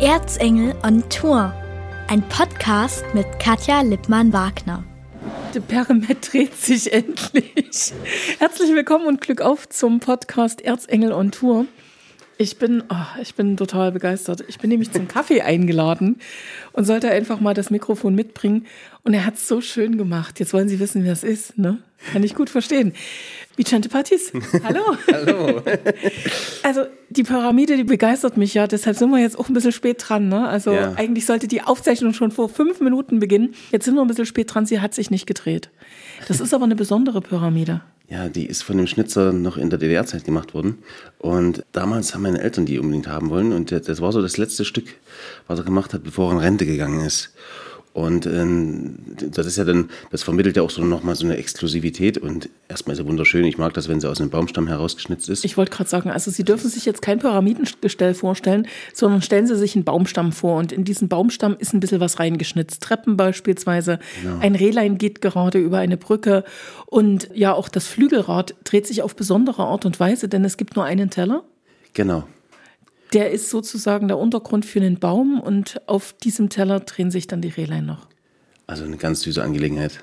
Erzengel on Tour. Ein Podcast mit Katja Lippmann-Wagner. Der Perimet dreht sich endlich. Herzlich willkommen und Glück auf zum Podcast Erzengel on Tour. Ich bin, oh, ich bin total begeistert. Ich bin nämlich zum Kaffee eingeladen und sollte einfach mal das Mikrofon mitbringen. Und er hat es so schön gemacht. Jetzt wollen Sie wissen, wer es ist, ne? Kann ich gut verstehen. Vicente Patis, hallo. hallo. Also die Pyramide, die begeistert mich ja. Deshalb sind wir jetzt auch ein bisschen spät dran. Ne? Also Ja. eigentlich sollte die Aufzeichnung schon vor fünf Minuten beginnen. Jetzt sind wir ein bisschen spät dran. Sie hat sich nicht gedreht. Das ist aber eine besondere Pyramide. Ja, die ist von dem Schnitzer noch in der DDR-Zeit gemacht worden. Und damals haben meine Eltern die unbedingt haben wollen. Und das- war so das letzte Stück, was er gemacht hat, bevor er in Rente gegangen ist. Und ähm, das ist ja dann, das vermittelt ja auch so nochmal so eine Exklusivität. Und erstmal ist sie wunderschön. Ich mag das, wenn sie aus einem Baumstamm herausgeschnitzt ist. Ich wollte gerade sagen, also Sie dürfen sich jetzt kein Pyramidengestell vorstellen, sondern stellen Sie sich einen Baumstamm vor. Und in diesen Baumstamm ist ein bisschen was reingeschnitzt. Treppen beispielsweise. Ein Rehlein geht gerade über eine Brücke. Und ja, auch das Flügelrad dreht sich auf besondere Art und Weise, denn es gibt nur einen Teller. genau. Der ist sozusagen der Untergrund für den Baum und auf diesem Teller drehen sich dann die Rehlein noch. Also eine ganz süße Angelegenheit.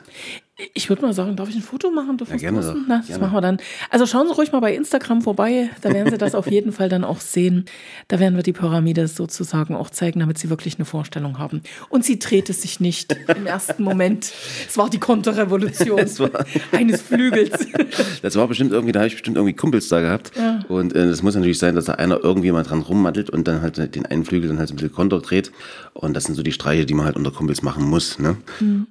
Ich würde mal sagen, darf ich ein Foto machen? Dürfen Ja, gerne doch. Na, das Gerne. machen wir dann. Also schauen Sie ruhig mal bei Instagram vorbei, da werden Sie das auf jeden Fall dann auch sehen. Da werden wir die Pyramide sozusagen auch zeigen, damit Sie wirklich eine Vorstellung haben. Und sie drehte sich nicht im ersten Moment. Es war die Konterrevolution Es eines Flügels. Das war bestimmt irgendwie, da habe ich bestimmt irgendwie Kumpels da gehabt. Und äh, das muss natürlich sein, dass da einer irgendwie mal dran rummattelt und dann halt den einen Flügel dann halt so ein bisschen konter dreht. Und das sind so die Streiche, die man halt unter Kumpels machen muss. Ne?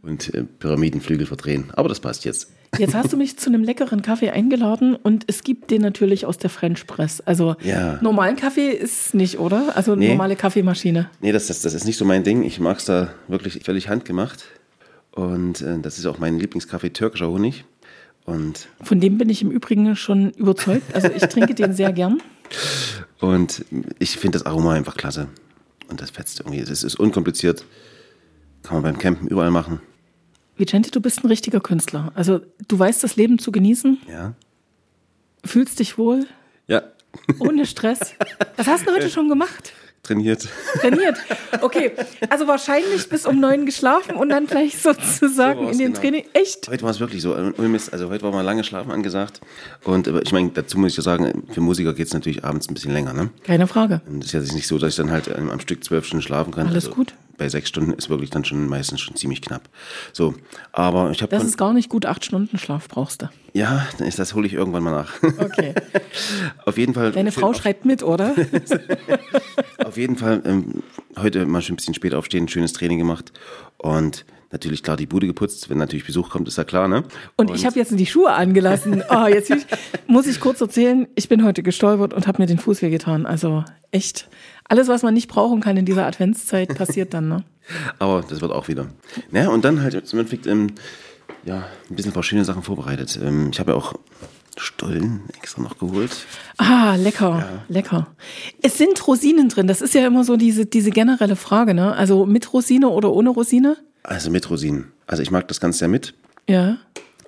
Und äh, Pyramidenflügel verdrehen. Aber das passt jetzt. Jetzt hast du mich zu einem leckeren Kaffee eingeladen und es gibt den natürlich aus der French Press. Also Ja. normalen Kaffee ist nicht, oder? Also Nee. normale Kaffeemaschine. Nee, das, das, das ist nicht so mein Ding. Ich mag es da wirklich völlig handgemacht. Und äh, das ist auch mein Lieblingskaffee, türkischer Honig. Und, Von dem bin ich im Übrigen schon überzeugt. Also ich trinke den sehr gern. und ich finde das Aroma einfach klasse. Und das fetzt irgendwie. Es ist unkompliziert. Kann man beim Campen überall machen. Vicente, du bist ein richtiger Künstler. Also du weißt das Leben zu genießen, Ja. fühlst dich wohl, Ja. ohne Stress. Was hast du heute schon gemacht? Trainiert. Trainiert. Okay, also wahrscheinlich bis um neun geschlafen und dann gleich sozusagen So in den genau. Training. Echt? Heute war es wirklich so. Mist. Also heute war mal lange Schlafen angesagt. Und aber ich meine, dazu muss ich ja sagen, für Musiker geht es natürlich abends ein bisschen länger. Ne? Keine Frage. Und es ist ja nicht so, dass ich dann halt ähm, am Stück zwölf Stunden schlafen kann. Alles also gut. Bei sechs Stunden ist wirklich dann schon meistens schon ziemlich knapp. So, aber ich habe Das ist gar nicht gut. Acht Stunden Schlaf brauchst du. ja, dann ist das hole ich irgendwann mal nach. Okay. auf jeden Fall. Deine Frau schreibt mit, oder? auf jeden Fall ähm, heute mal schon ein bisschen spät aufstehen, schönes Training gemacht und natürlich klar die Bude geputzt. Wenn natürlich Besuch kommt, ist ja klar, ne? Und ich habe jetzt die Schuhe angelassen. Oh, jetzt muss ich kurz erzählen, ich bin heute gestolpert und habe mir den Fuß wehgetan. Also echt, alles, was man nicht brauchen kann in dieser Adventszeit, passiert dann. Ne? Aber das wird auch wieder. Naja, und dann halt zum Endeffekt, ähm, ja, ein bisschen schöne Sachen vorbereitet. Ähm, ich habe ja auch Stollen extra noch geholt. Ah, lecker, lecker. Es sind Rosinen drin. Das ist ja immer so diese, diese generelle Frage. Ne? Also mit Rosine oder ohne Rosine? Also mit Rosinen. Also ich mag das Ganze sehr mit. Ja.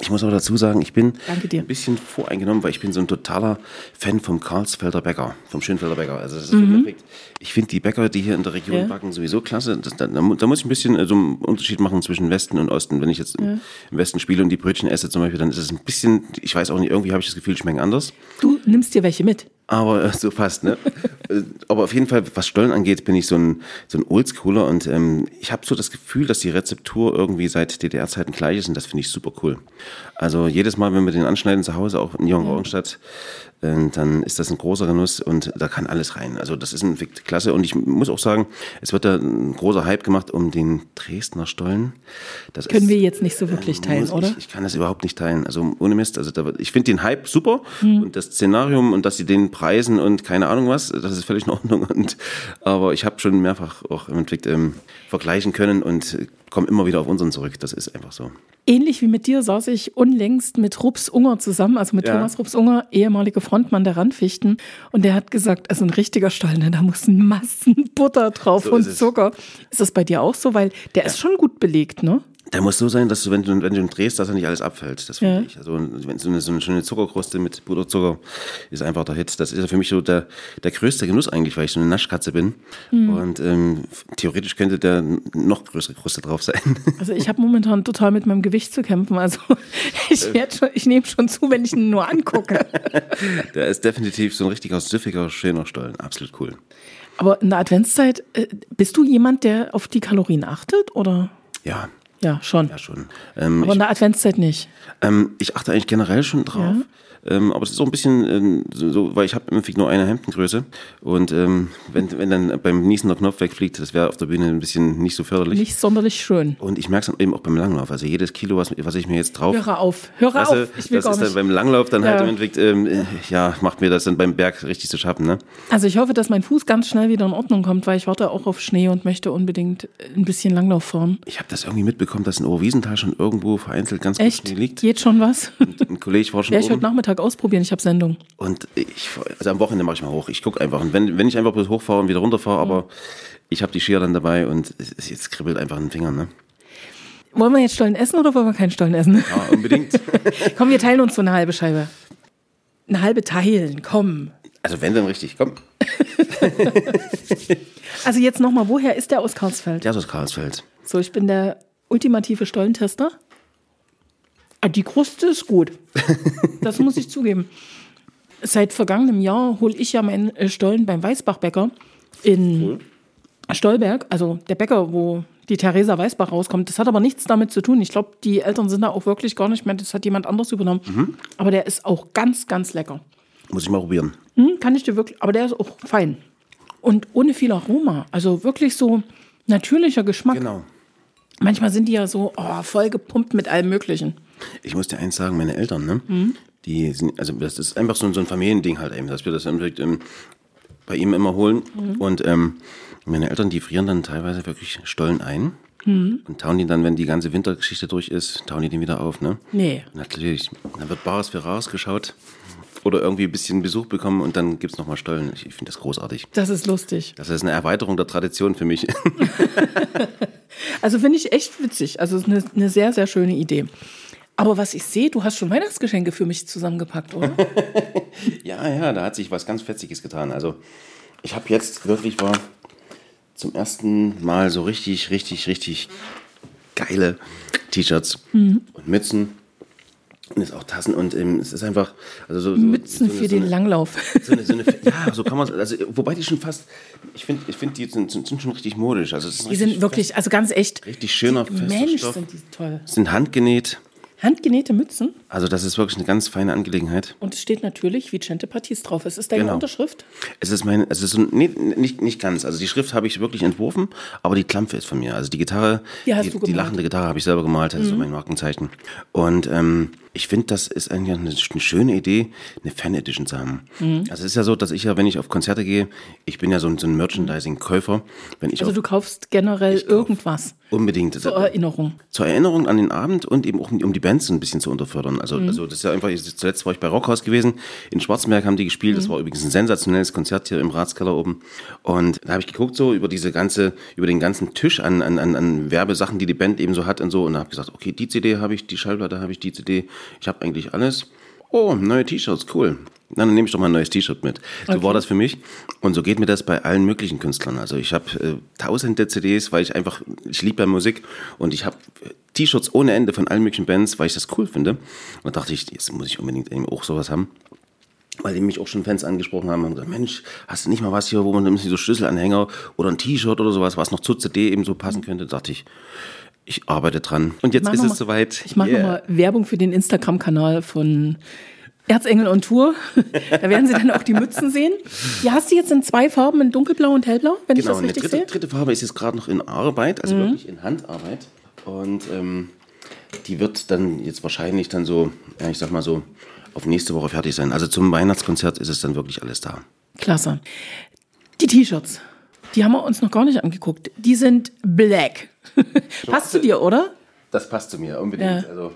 Ich muss aber dazu sagen, ich bin ein bisschen voreingenommen, weil ich bin so ein totaler Fan vom Karlsfelder Bäcker, vom Schönfelder Bäcker. Also das ist perfekt. Ich finde die Bäcker, die hier in der Region. Ja. backen, sowieso klasse. Das, da, da mu- da muss ich ein bisschen äh, so einen Unterschied machen zwischen Westen und Osten. Wenn ich jetzt im im Westen spiele und die Brötchen esse zum Beispiel, dann ist es ein bisschen, ich weiß auch nicht, irgendwie habe ich das Gefühl, die schmecken anders. Du nimmst dir welche mit. Aber äh, so fast, ne? Äh, Aber auf jeden Fall, was Stollen angeht, bin ich so ein, so ein Oldschooler und ähm, ich habe so das Gefühl, dass die Rezeptur irgendwie seit DDR-Zeiten gleich ist und das finde ich super cool. Also jedes Mal, wenn wir den anschneiden zu Hause, auch in Jungen-Augenstadt, äh, dann ist das ein großer Genuss und da kann alles rein. Also das ist ein wirklich klasse und ich muss auch sagen, es wird da ein großer Hype gemacht um den Dresdner Stollen. Das Können ist, wir jetzt nicht so wirklich teilen, muss oder? Ich, ich kann das überhaupt nicht teilen. Also ohne Mist. Also da, ich finde den Hype super Hm. und das Szenarium und dass sie den preisen und keine Ahnung was, das ist völlig in Ordnung. Und, aber ich habe schon mehrfach auch im Endeffekt ähm, vergleichen können und äh, komme immer wieder auf unseren zurück. Das ist einfach so. Ähnlich wie mit dir saß ich unlängst mit Rups Unger zusammen, also mit Ja. Thomas Rups Unger, ehemaliger Frontmann der Randfichten. Und der hat gesagt, also ein richtiger Stall, ne, da muss Massen Butter drauf So und ist. Zucker. Ist das bei dir auch so? Weil der ist schon gut belegt, ne? Der muss so sein, dass du, wenn du, wenn du ihn drehst, dass er nicht alles abfällt. Das finde Ja. ich. Also, wenn so eine, so eine schöne Zuckerkruste mit Puderzucker ist einfach der Hit. Das ist ja für mich so der, der größte Genuss eigentlich, weil ich so eine Naschkatze bin. Hm. Und ähm, theoretisch könnte der noch größere Kruste drauf sein. Also ich habe momentan total mit meinem Gewicht zu kämpfen. Also ich, schon, ich nehme schon zu, wenn ich ihn nur angucke. der ist definitiv so ein richtiger süffiger, schöner Stollen. Absolut cool. Aber in der Adventszeit, äh, bist du jemand, der auf die Kalorien achtet? Oder? Ja, Ja, schon. ja schon. Ähm, Aber in der Adventszeit nicht. Ähm, ich achte eigentlich generell schon drauf. Ähm, aber es ist so ein bisschen ähm, so, weil ich habe im Endeffekt nur eine Hemdengröße. Und ähm, wenn, wenn dann beim Niesen der Knopf wegfliegt, das wäre auf der Bühne ein bisschen nicht so förderlich. Nicht sonderlich schön. Und ich merke es dann eben auch beim Langlauf. Also jedes Kilo, was, was ich mir jetzt drauf Höre auf. Höre lasse, auf. Ich will das gar ist dann nicht. beim Langlauf dann halt Ja. im Endeffekt, ähm, äh, ja, macht mir das dann beim Berg richtig zu schaffen. Ne? Also ich hoffe, dass mein Fuß ganz schnell wieder in Ordnung kommt, weil ich warte auch auf Schnee und möchte unbedingt ein bisschen Langlauf fahren. Ich habe das irgendwie mitbekommen, dass in Oberwiesenthal schon irgendwo vereinzelt ganz gut Echt? Schnee liegt. Geht schon was? Ein Kollege war schon Werde ich heute oben. Nachmittag ausprobieren. Ich habe Sendung. Und ich, also am Wochenende mache ich mal hoch. Ich gucke einfach. Und wenn, wenn ich einfach bloß hochfahre und wieder runterfahre, aber ich habe die Skier dann dabei und es, es jetzt kribbelt einfach in den Fingern. Ne? Wollen wir jetzt Stollen essen oder wollen wir keinen Stollen essen? Ja, unbedingt. komm, wir teilen uns so eine halbe Scheibe. Eine halbe teilen, komm. also wenn dann richtig, komm. Also jetzt nochmal, woher ist der aus Karlsfeld? Der ist aus Karlsfeld. So, ich bin der ultimative Stollentester. Ah, Die Kruste ist gut. Das muss ich zugeben. Seit vergangenem Jahr hole ich ja meinen äh, Stollen beim Weißbach-Bäcker in Stolberg, also der Bäcker, wo die Theresa Weißbach rauskommt. Das hat aber nichts damit zu tun. Ich glaube, die Eltern sind da auch wirklich gar nicht mehr. Das hat jemand anders übernommen. Aber der ist auch ganz, ganz lecker. Muss ich mal probieren. Hm, kann ich dir wirklich, aber der ist auch fein. Und ohne viel Aroma. Also wirklich so natürlicher Geschmack. Genau. Manchmal sind die ja so oh, voll gepumpt mit allem Möglichen. Ich muss dir eins sagen, meine Eltern, ne? Mhm. Die sind, also das ist einfach so, so ein Familiending halt eben, dass wir das im ähm, bei ihm immer holen. Mhm. Und ähm, meine Eltern, die frieren dann teilweise wirklich Stollen ein. Mhm. Und tauen die dann, wenn die ganze Wintergeschichte durch ist, tauen die den wieder auf, ne? Nee. Natürlich, dann wird Bares für Rares geschaut oder irgendwie ein bisschen Besuch bekommen und dann gibt's noch nochmal Stollen. Ich, finde das großartig. Das ist lustig. Das ist eine Erweiterung der Tradition für mich. Also finde ich echt witzig. Also es ist eine, eine sehr, sehr schöne Idee. Aber was ich sehe, du hast schon Weihnachtsgeschenke für mich zusammengepackt, oder? ja, ja, da hat sich was ganz Fetziges getan. Also ich habe jetzt wirklich war zum ersten Mal so richtig, richtig, richtig geile T-Shirts Mhm. und Mützen. Und jetzt auch Tassen und ähm, es ist einfach also so, so Mützen so eine- für so den eine- Langlauf. So eine, ja, so kann man also wobei die schon fast, ich finde, ich finde die sind, sind schon richtig modisch. Also es Die sind wirklich, also ganz echt. Richtig schöner, die, fester Mensch, Stoff. sind die toll. sind handgenäht. Handgenähte Mützen. Also das ist wirklich eine ganz feine Angelegenheit. Und es steht natürlich Vicente Patis drauf. Es ist deine Genau. Unterschrift. Es ist mein, es ist so, nee, nicht, nicht ganz. Also die Schrift habe ich wirklich entworfen, aber die Klampfe ist von mir. Also die Gitarre, Die die, die. Mhm. lachende Gitarre habe ich selber gemalt, das ist so mein Markenzeichen. Und ähm, ich finde, das ist eigentlich eine, eine schöne Idee, eine Fan-Edition zu haben. Mhm. Also es ist ja so, dass ich ja, wenn ich auf Konzerte gehe, ich bin ja so ein, so ein Merchandising-Käufer. Wenn ich Also auf, du kaufst generell irgendwas unbedingt zur Erinnerung. zur Erinnerung an den Abend und eben auch um die Bands ein bisschen zu unterfördern. Also, Mhm. also das ist ja einfach, zuletzt war ich bei Rockhaus gewesen, in Schwarzberg haben die gespielt, Mhm. das war übrigens ein sensationelles Konzert hier im Ratskeller oben. Und da habe ich geguckt so über diese ganze, über den ganzen Tisch an, an, an, an Werbesachen, die die Band eben so hat und so und habe gesagt, okay, die CD habe ich, die Schallplatte habe ich, die CD, ich habe eigentlich alles. Oh, neue T-Shirts, cool. Na, dann nehme ich doch mal ein neues T-Shirt mit. So Okay. war das für mich. Und so geht mir das bei allen möglichen Künstlern. Also ich habe äh, tausende CDs, weil ich einfach, ich liebe ja Musik und ich habe äh, T-Shirts ohne Ende von allen möglichen Bands, weil ich das cool finde. Und da dachte ich, jetzt muss ich unbedingt eben auch sowas haben. Weil die mich auch schon Fans angesprochen haben und gesagt, Mensch, hast du nicht mal was hier, wo man ein bisschen so Schlüsselanhänger oder ein T-Shirt oder sowas, was noch zur CD eben so passen könnte, da dachte ich, ich arbeite dran. Und jetzt ist es mal- soweit. Ich mache Yeah. nochmal Werbung für den Instagram-Kanal von Erzengel on Tour. Da werden Sie dann auch die Mützen sehen. Die hast du jetzt in zwei Farben, in dunkelblau und hellblau, wenn ich Genau, das eine richtig dritte, sehe. dritte Farbe ist jetzt gerade noch in Arbeit, also wirklich in Handarbeit. Und ähm, die wird dann jetzt wahrscheinlich dann so, ja, ich sag mal so, auf nächste Woche fertig sein. Also zum Weihnachtskonzert ist es dann wirklich alles da. Klasse. Die T-Shirts, die haben wir uns noch gar nicht angeguckt. Die sind black. Passt zu dir, oder? Das passt zu mir unbedingt. Ja. Also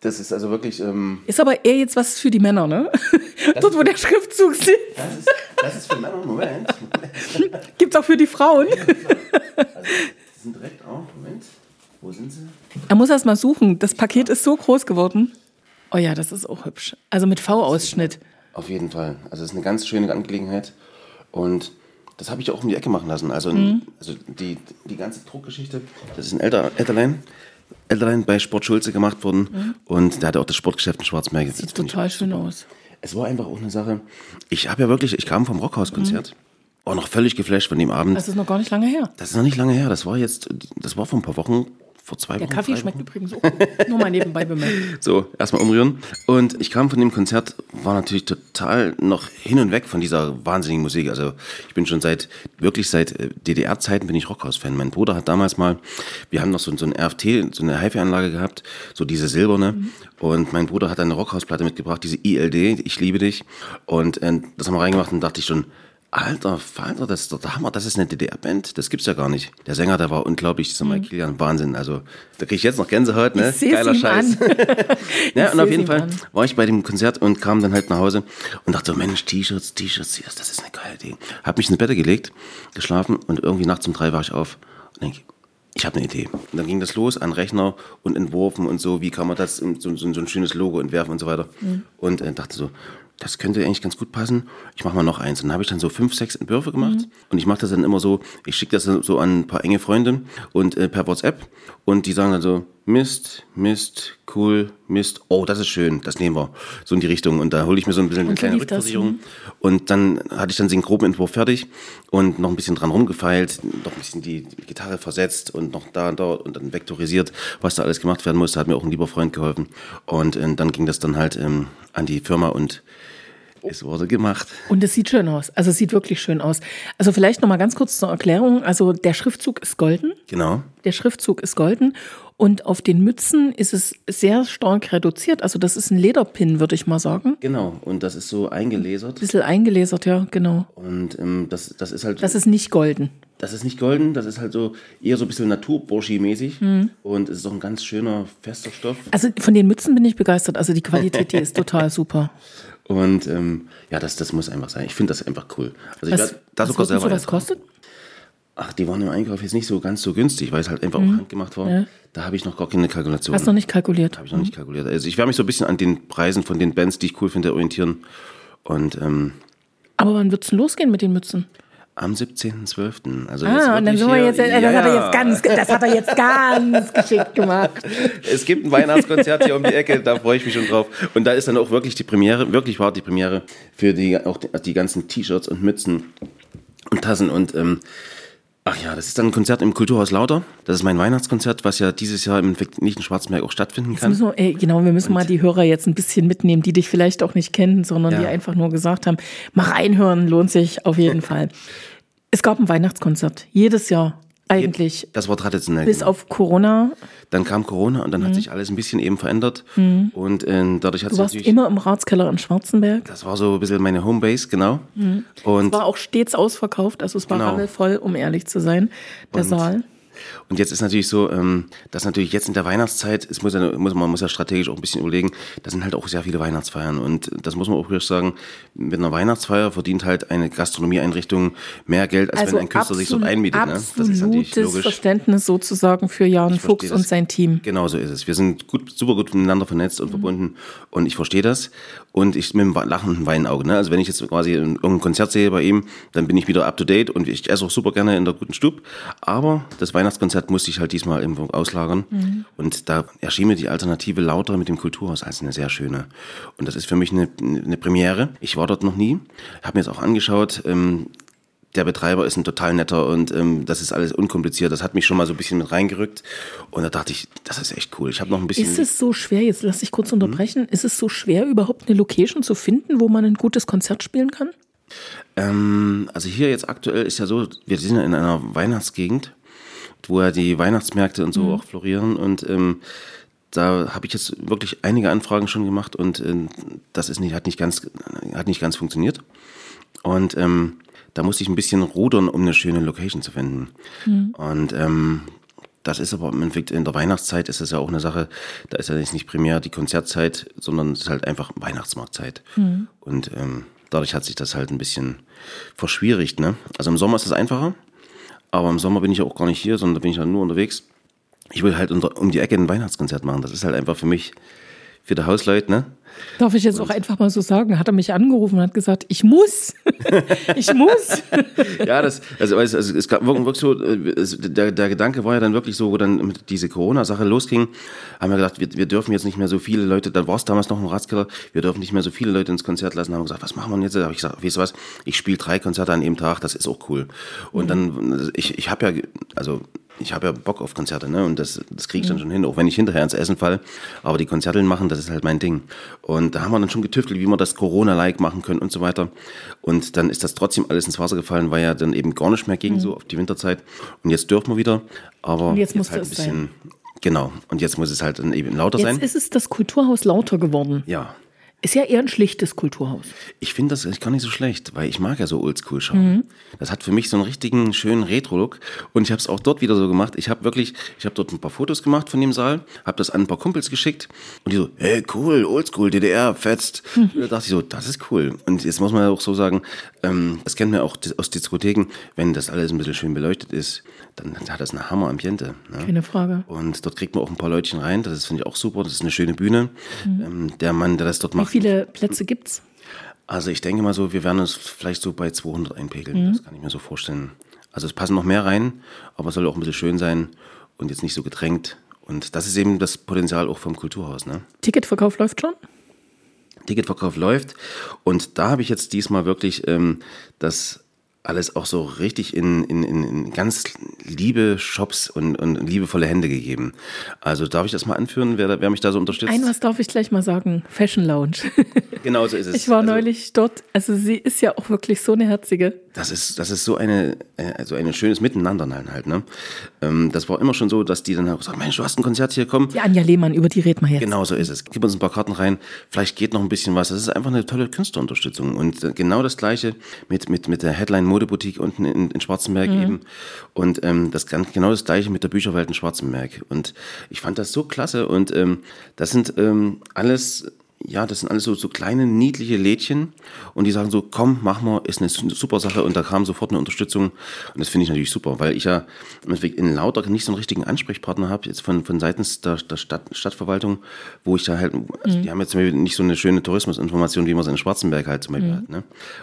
das ist also wirklich, ähm, Ist aber eher jetzt was für die Männer, ne? Dort, wo der Schriftzug sitzt, das, ist, das ist für Männer, Moment. gibt's auch für die Frauen. Die sind direkt auch, Moment. Wo sind sie? Er muss erst mal suchen. Das Paket ist so groß geworden. Oh ja, das ist auch hübsch. Also mit V-Ausschnitt. Auf jeden Fall. Also es ist eine ganz schöne Angelegenheit. Und das habe ich auch um die Ecke machen lassen. Also, mhm. also die, die ganze Druckgeschichte, das ist ein älter, Älterlein. Älterlein bei Sport Schulze gemacht worden. Mhm. Und der hatte auch das Sportgeschäft in Schwarzmeer. Sieht total schön aus. Es war einfach auch eine Sache. Ich habe ja wirklich, ich kam vom Rockhauskonzert. Mhm. War noch völlig geflasht von dem Abend. Das ist noch gar nicht lange her. Das ist noch nicht lange her. Das war jetzt, das war vor ein paar Wochen vor zwei Der Wochen. Kaffee schmeckt Wochen. übrigens auch. Nur mal nebenbei bemerkt. So, erstmal umrühren. Und ich kam von dem Konzert, war natürlich total noch hin und weg von dieser wahnsinnigen Musik. Also ich bin schon seit, wirklich seit äh, DDR-Zeiten bin ich Rockhaus-Fan. Mein Bruder hat damals mal, wir haben noch so, so ein RFT, so eine HiFi-Anlage gehabt, so diese silberne. Mhm. Und mein Bruder hat eine Rockhausplatte mitgebracht, diese ILD, Ich liebe dich. Und äh, das haben wir reingemacht und dachte ich schon, Alter Falter, das ist doch der Hammer, das ist eine DDR-Band, das gibt's ja gar nicht. Der Sänger, der war unglaublich, dieser mhm. Kilian, Wahnsinn. Also, da krieg ich jetzt noch Gänsehaut, ne? Geiler Scheiß. ja, und auf jeden Fall an. war ich bei dem Konzert und kam dann halt nach Hause und dachte so, Mensch, T-Shirts, T-Shirts, das ist eine geile Idee. Hab mich ins Bett gelegt, geschlafen und irgendwie nachts um drei war ich auf und denke, ich habe eine Idee. Und dann ging das los an Rechner und entworfen und so, wie kann man das, so, so, so ein schönes Logo entwerfen und so weiter. Mhm. Und äh, dachte so, das könnte eigentlich ganz gut passen. Ich mache mal noch eins. Und dann habe ich dann so fünf, sechs Entwürfe gemacht. Mhm. Und ich mache das dann immer so, ich schicke das so an ein paar enge Freunde und äh, per WhatsApp. Und die sagen dann so, Mist, Mist, cool, Mist, oh, das ist schön, das nehmen wir. So in die Richtung. Und da hole ich mir so ein bisschen eine kleine Rückversicherung. Und dann hatte ich dann den groben Entwurf fertig und noch ein bisschen dran rumgefeilt, noch ein bisschen die Gitarre versetzt und noch da und dort und dann vektorisiert, was da alles gemacht werden musste. Hat mir auch ein lieber Freund geholfen. Und äh, dann ging das dann halt ähm, an die Firma und es wurde gemacht. Und es sieht schön aus. Also es sieht wirklich schön aus. Also vielleicht noch mal ganz kurz zur Erklärung. Also der Schriftzug ist golden. Genau. Der Schriftzug ist golden. Und auf den Mützen ist es sehr stark reduziert. Also das ist ein Lederpin, würde ich mal sagen. Genau. Und das ist so eingelasert. Ein bisschen eingelasert, ja, genau. Und ähm, das, das ist halt. Das ist nicht golden. Das ist nicht golden, das ist halt so eher so ein bisschen Naturburschi-mäßig. Mhm. Und es ist auch ein ganz schöner, fester Stoff. Also von den Mützen bin ich begeistert. Also die Qualität, die ist total super. Und ähm, ja, das, das muss einfach sein. Ich finde das einfach cool. Also was, ich da sogar selber. Was kostet? Ach, die waren im Einkauf jetzt nicht so ganz so günstig, weil es halt einfach mhm. auch handgemacht war. Ja. Da habe ich noch gar keine Kalkulation. Hast du noch nicht kalkuliert? Habe ich noch mhm. nicht kalkuliert. Also ich werde mich so ein bisschen an den Preisen von den Bands, die ich cool finde, orientieren. Und ähm, aber wann wird es losgehen mit den Mützen? Am 17.12. Also ah, und dann sind wir jetzt, äh, das, hat er jetzt ganz, das hat er jetzt ganz geschickt gemacht. Es gibt ein Weihnachtskonzert hier um die Ecke, da freue ich mich schon drauf. Und da ist dann auch wirklich die Premiere, wirklich war die Premiere für die, auch die, die ganzen T-Shirts und Mützen und Tassen und ähm, Ach ja, das ist dann ein Konzert im Kulturhaus Lauter. Das ist mein Weihnachtskonzert, was ja dieses Jahr im nicht in Schwarzmeer auch stattfinden kann. Wir, ey, genau, wir müssen und mal die Hörer jetzt ein bisschen mitnehmen, die dich vielleicht auch nicht kennen, sondern ja. die einfach nur gesagt haben, mach einhören, lohnt sich auf jeden Fall. Es gab ein Weihnachtskonzert, jedes Jahr eigentlich. Das war traditionell. Bis genau. auf Corona. Dann kam Corona und dann mhm. hat sich alles ein bisschen eben verändert. Mhm. Und äh, dadurch hat Du warst immer im Ratskeller in Schwarzenberg. Das war so ein bisschen meine Homebase, genau. Mhm. Und es war auch stets ausverkauft, also es war genau. voll, um ehrlich zu sein, der und Saal. Und jetzt ist natürlich so, ähm, dass natürlich jetzt in der Weihnachtszeit, es muss, ja, muss, man muss ja strategisch auch ein bisschen überlegen, da sind halt auch sehr viele Weihnachtsfeiern. Und das muss man auch wirklich sagen, mit einer Weihnachtsfeier verdient halt eine Gastronomieeinrichtung mehr Geld, als also wenn ein Künstler sich dort einmietet. Ne? Das ist natürlich logisch. Verständnis sozusagen für Jan Fuchs und sein Team. Genau so ist es. Wir sind gut, super gut miteinander vernetzt und mhm. verbunden und ich verstehe das. Und ich mit dem lachenden Weinauge. Ne? Also wenn ich jetzt quasi irgendein Konzert sehe bei ihm, dann bin ich wieder up to date und ich esse auch super gerne in der guten Stub. Aber das Weihnachtskonzert musste ich halt diesmal irgendwo auslagern. Mhm. Und da erschien mir die Alternative lauter mit dem Kulturhaus als eine sehr schöne. Und das ist für mich eine, eine Premiere. Ich war dort noch nie, habe mir jetzt auch angeschaut. Ähm, der Betreiber ist ein total netter und ähm, das ist alles unkompliziert. Das hat mich schon mal so ein bisschen mit reingerückt. Und da dachte ich, das ist echt cool. Ich habe noch ein bisschen. Ist es so schwer, jetzt lass ich kurz unterbrechen, mhm. ist es so schwer, überhaupt eine Location zu finden, wo man ein gutes Konzert spielen kann? Ähm, also hier jetzt aktuell ist ja so, wir sind ja in einer Weihnachtsgegend, wo ja die Weihnachtsmärkte und so mhm. auch florieren. Und ähm, da habe ich jetzt wirklich einige Anfragen schon gemacht und äh, das ist nicht, hat nicht ganz, hat nicht ganz funktioniert. Und ähm, da musste ich ein bisschen rudern, um eine schöne Location zu finden. Mhm. Und ähm, das ist aber im Endeffekt in der Weihnachtszeit ist es ja auch eine Sache, da ist ja jetzt nicht primär die Konzertzeit, sondern es ist halt einfach Weihnachtsmarktzeit. Mhm. Und ähm, dadurch hat sich das halt ein bisschen verschwierigt. Ne? Also im Sommer ist es einfacher, aber im Sommer bin ich auch gar nicht hier, sondern da bin ich halt nur unterwegs. ich will halt unter, um die Ecke ein Weihnachtskonzert machen. Das ist halt einfach für mich, für die Hausleute, ne? Darf ich jetzt auch einfach mal so sagen? Hat er mich angerufen und hat gesagt, ich muss. ich muss. ja, das, also, also es gab wirklich so, äh, es, der, der Gedanke war ja dann wirklich so, wo dann diese Corona-Sache losging, haben wir gedacht, wir, wir dürfen jetzt nicht mehr so viele Leute, da war es damals noch ein Ratskeller, wir dürfen nicht mehr so viele Leute ins Konzert lassen, haben gesagt, was machen wir jetzt? Da habe ich gesagt, weißt du was, ich spiele drei Konzerte an einem Tag, das ist auch cool. Und mhm. dann, ich, ich habe ja, also ich habe ja Bock auf Konzerte, ne? Und das, das kriege ich dann schon hin, auch wenn ich hinterher ins Essen fall. Aber die Konzerte machen, das ist halt mein Ding. Und da haben wir dann schon getüftelt, wie wir das Corona-like machen können und so weiter. Und dann ist das trotzdem alles ins Wasser gefallen, weil ja dann eben gar nicht mehr ging, mhm. so auf die Winterzeit. Und jetzt dürfen wir wieder. Aber und jetzt, jetzt halt ein bisschen. Sein. Genau. Und jetzt muss es halt dann eben lauter jetzt sein. Jetzt ist es das Kulturhaus lauter geworden. Ja. Ist ja eher ein schlichtes Kulturhaus. Ich finde das gar nicht so schlecht, weil ich mag ja so Oldschool schauen. Mhm. Das hat für mich so einen richtigen schönen Retro-Look und ich habe es auch dort wieder so gemacht. Ich habe wirklich, ich habe dort ein paar Fotos gemacht von dem Saal, habe das an ein paar Kumpels geschickt und die so, hey cool, Oldschool, DDR, fetzt. Mhm. Da dachte ich so, das ist cool. Und jetzt muss man ja auch so sagen, ähm, das kennen wir auch aus Diskotheken, wenn das alles ein bisschen schön beleuchtet ist, dann hat das eine Hammer-Ambiente. Ne? Keine Frage. Und dort kriegt man auch ein paar Leutchen rein, das finde ich auch super, das ist eine schöne Bühne. Mhm. Ähm, der Mann, der das dort macht, wie viele Plätze gibt's? Also ich denke mal so, wir werden uns vielleicht so bei 200 einpegeln. Mhm. Das kann ich mir so vorstellen. Also es passen noch mehr rein, aber es soll auch ein bisschen schön sein und jetzt nicht so gedrängt. Und das ist eben das Potenzial auch vom Kulturhaus. Ne? Ticketverkauf läuft schon? Ticketverkauf läuft. Und da habe ich jetzt diesmal wirklich ähm, das alles auch so richtig in, in, in ganz liebe Shops und, und liebevolle Hände gegeben. Also darf ich das mal anführen, wer, wer mich da so unterstützt? Ein was darf ich gleich mal sagen, Fashion Lounge. Genau so ist es. Ich war also, neulich dort, also sie ist ja auch wirklich so eine herzige. Das ist, das ist so eine, also ein schönes Miteinander halt, ne? Ähm, das war immer schon so, dass die dann sagen, Mensch, du hast ein Konzert hier, komm. Die Anja Lehmann, über die reden wir jetzt. Genau so ist es. Gib uns ein paar Karten rein, vielleicht geht noch ein bisschen was. Das ist einfach eine tolle Künstlerunterstützung. Und äh, genau das Gleiche mit, mit, mit der Headline Modeboutique unten in, in Schwarzenberg mhm. eben. Und ähm, das genau das Gleiche mit der Bücherwelt in Schwarzenberg. Und ich fand das so klasse. Und ähm, das sind ähm, alles ja, das sind alles so, so kleine, niedliche Lädchen und die sagen so, komm, mach mal, ist eine super Sache und da kam sofort eine Unterstützung und das finde ich natürlich super, weil ich ja in Lauter nicht so einen richtigen Ansprechpartner habe, jetzt von, von seitens der, der Stadt, Stadtverwaltung, wo ich da halt, also mhm. die haben jetzt nicht so eine schöne Tourismusinformation, wie man es in Schwarzenberg halt zum Beispiel mhm. hat, ne?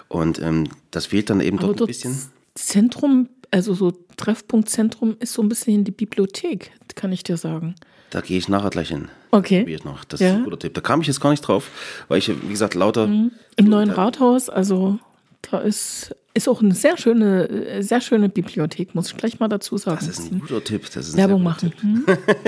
Und ähm, das fehlt dann eben dort, dort ein bisschen. Zentrum, also so Treffpunktzentrum ist so ein bisschen die Bibliothek, kann ich dir sagen. Da gehe ich nachher gleich hin. Okay. Ich noch. Das ja. ist ein guter Tipp. Da kam ich jetzt gar nicht drauf, weil ich, wie gesagt, lauter. Mhm. Im neuen Rathaus, also da ist ist auch eine sehr schöne, sehr schöne Bibliothek, muss ich gleich mal dazu sagen. Das ist ein guter Tipp. Das ist Werbung machen. Hm?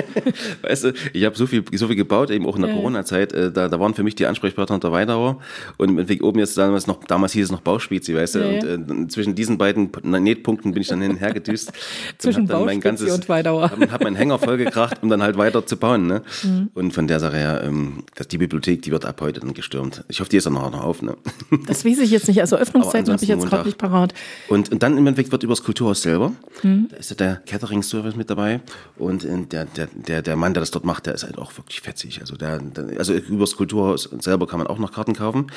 weißt du, ich habe so viel, so viel gebaut, eben auch in der ja, Corona-Zeit. Äh, da, da waren für mich die Ansprechpartner der Weidauer und mit oben jetzt damals noch, damals hieß es noch Bauspizi, weißt du. Ja, und äh, zwischen diesen beiden Nähtpunkten bin ich dann hin und her gedüst. zwischen Bauspizi und Weidauer. Habe hab meinen Hänger vollgekracht, um dann halt weiter zu bauen. Ne? Mhm. Und von der Sache her, ähm, dass die Bibliothek, die wird ab heute dann gestürmt. Ich hoffe, die ist dann nachher noch auf. Ne? Das weiß ich jetzt nicht. Also Öffnungszeiten habe ich jetzt gerade nicht parat. Und, und dann im Endeffekt wird über das Kulturhaus selber, mhm. da ist ja der Catering-Service mit dabei und äh, der, der, der, der Mann, der das dort macht, der ist halt auch wirklich fetzig. Also, der, der, also über das Kulturhaus selber kann man auch noch Karten kaufen.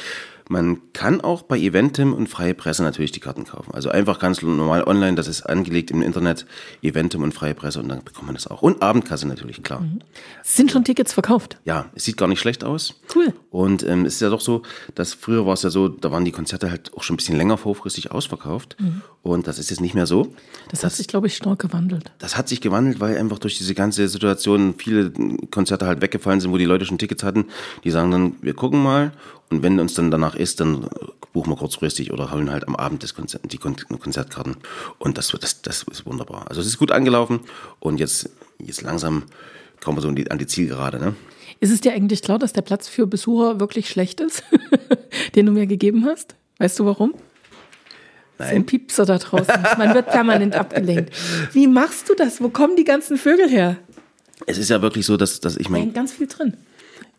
Man kann auch bei Eventim und Freie Presse natürlich die Karten kaufen. Also einfach ganz normal online, das ist angelegt im Internet, Eventim und Freie Presse und dann bekommt man das auch. Und Abendkasse natürlich, klar. Mhm. Sind schon Tickets verkauft? Ja, es sieht gar nicht schlecht aus. Cool. Und ähm, es ist ja doch so, dass früher war es ja so, da waren die Konzerte halt auch schon ein bisschen länger vorfristig ausverkauft. Mhm. Und das ist jetzt nicht mehr so. Das, das hat sich, glaube ich, stark gewandelt. Das hat sich gewandelt, weil einfach durch diese ganze Situation viele Konzerte halt weggefallen sind, wo die Leute schon Tickets hatten. Die sagen dann, wir gucken mal und wenn uns dann danach ist, dann buchen wir kurzfristig oder holen halt am Abend das Konzert, die Konzertkarten. Und das, das, das ist wunderbar. Also es ist gut angelaufen und jetzt, jetzt langsam kommen wir so an die, an die Zielgerade. Ne? Ist es dir eigentlich klar, dass der Platz für Besucher wirklich schlecht ist, den du mir gegeben hast? Weißt du warum? Nein. So ein Piepser da draußen. Man wird permanent abgelenkt. Wie machst du das? Wo kommen die ganzen Vögel her? Es ist ja wirklich so, dass, dass ich mein. Da hängt ganz viel drin.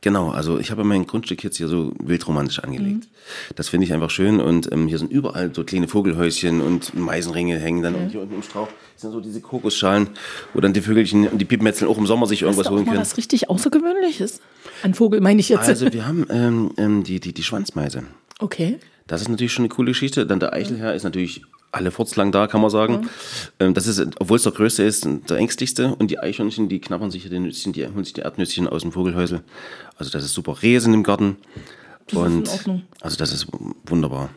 Genau, also ich habe mein Grundstück jetzt hier so wildromantisch angelegt. Mhm. Das finde ich einfach schön und ähm, hier sind überall so kleine Vogelhäuschen und Meisenringe hängen dann mhm. und hier unten im Strauch sind so diese Kokosschalen, wo dann die Vögelchen und die Piepmetzeln auch im Sommer sich irgendwas holen können. Was richtig außergewöhnlich ist. Ein Vogel meine ich jetzt. Also wir haben ähm, ähm, die, die, die Schwanzmeise. Okay. Das ist natürlich schon eine coole Geschichte. Dann der Eichelherr ist natürlich alle furzlang da, kann man sagen. Ähm, das ist, obwohl es der größte ist, der ängstlichste. Und die Eichhörnchen, die knabbern sich die Nüsschen, die holen sich die Erdnüsschen aus dem Vogelhäusel. Also das ist super. Rehe sind im Garten. Das ist in Ordnung. Also das ist wunderbar.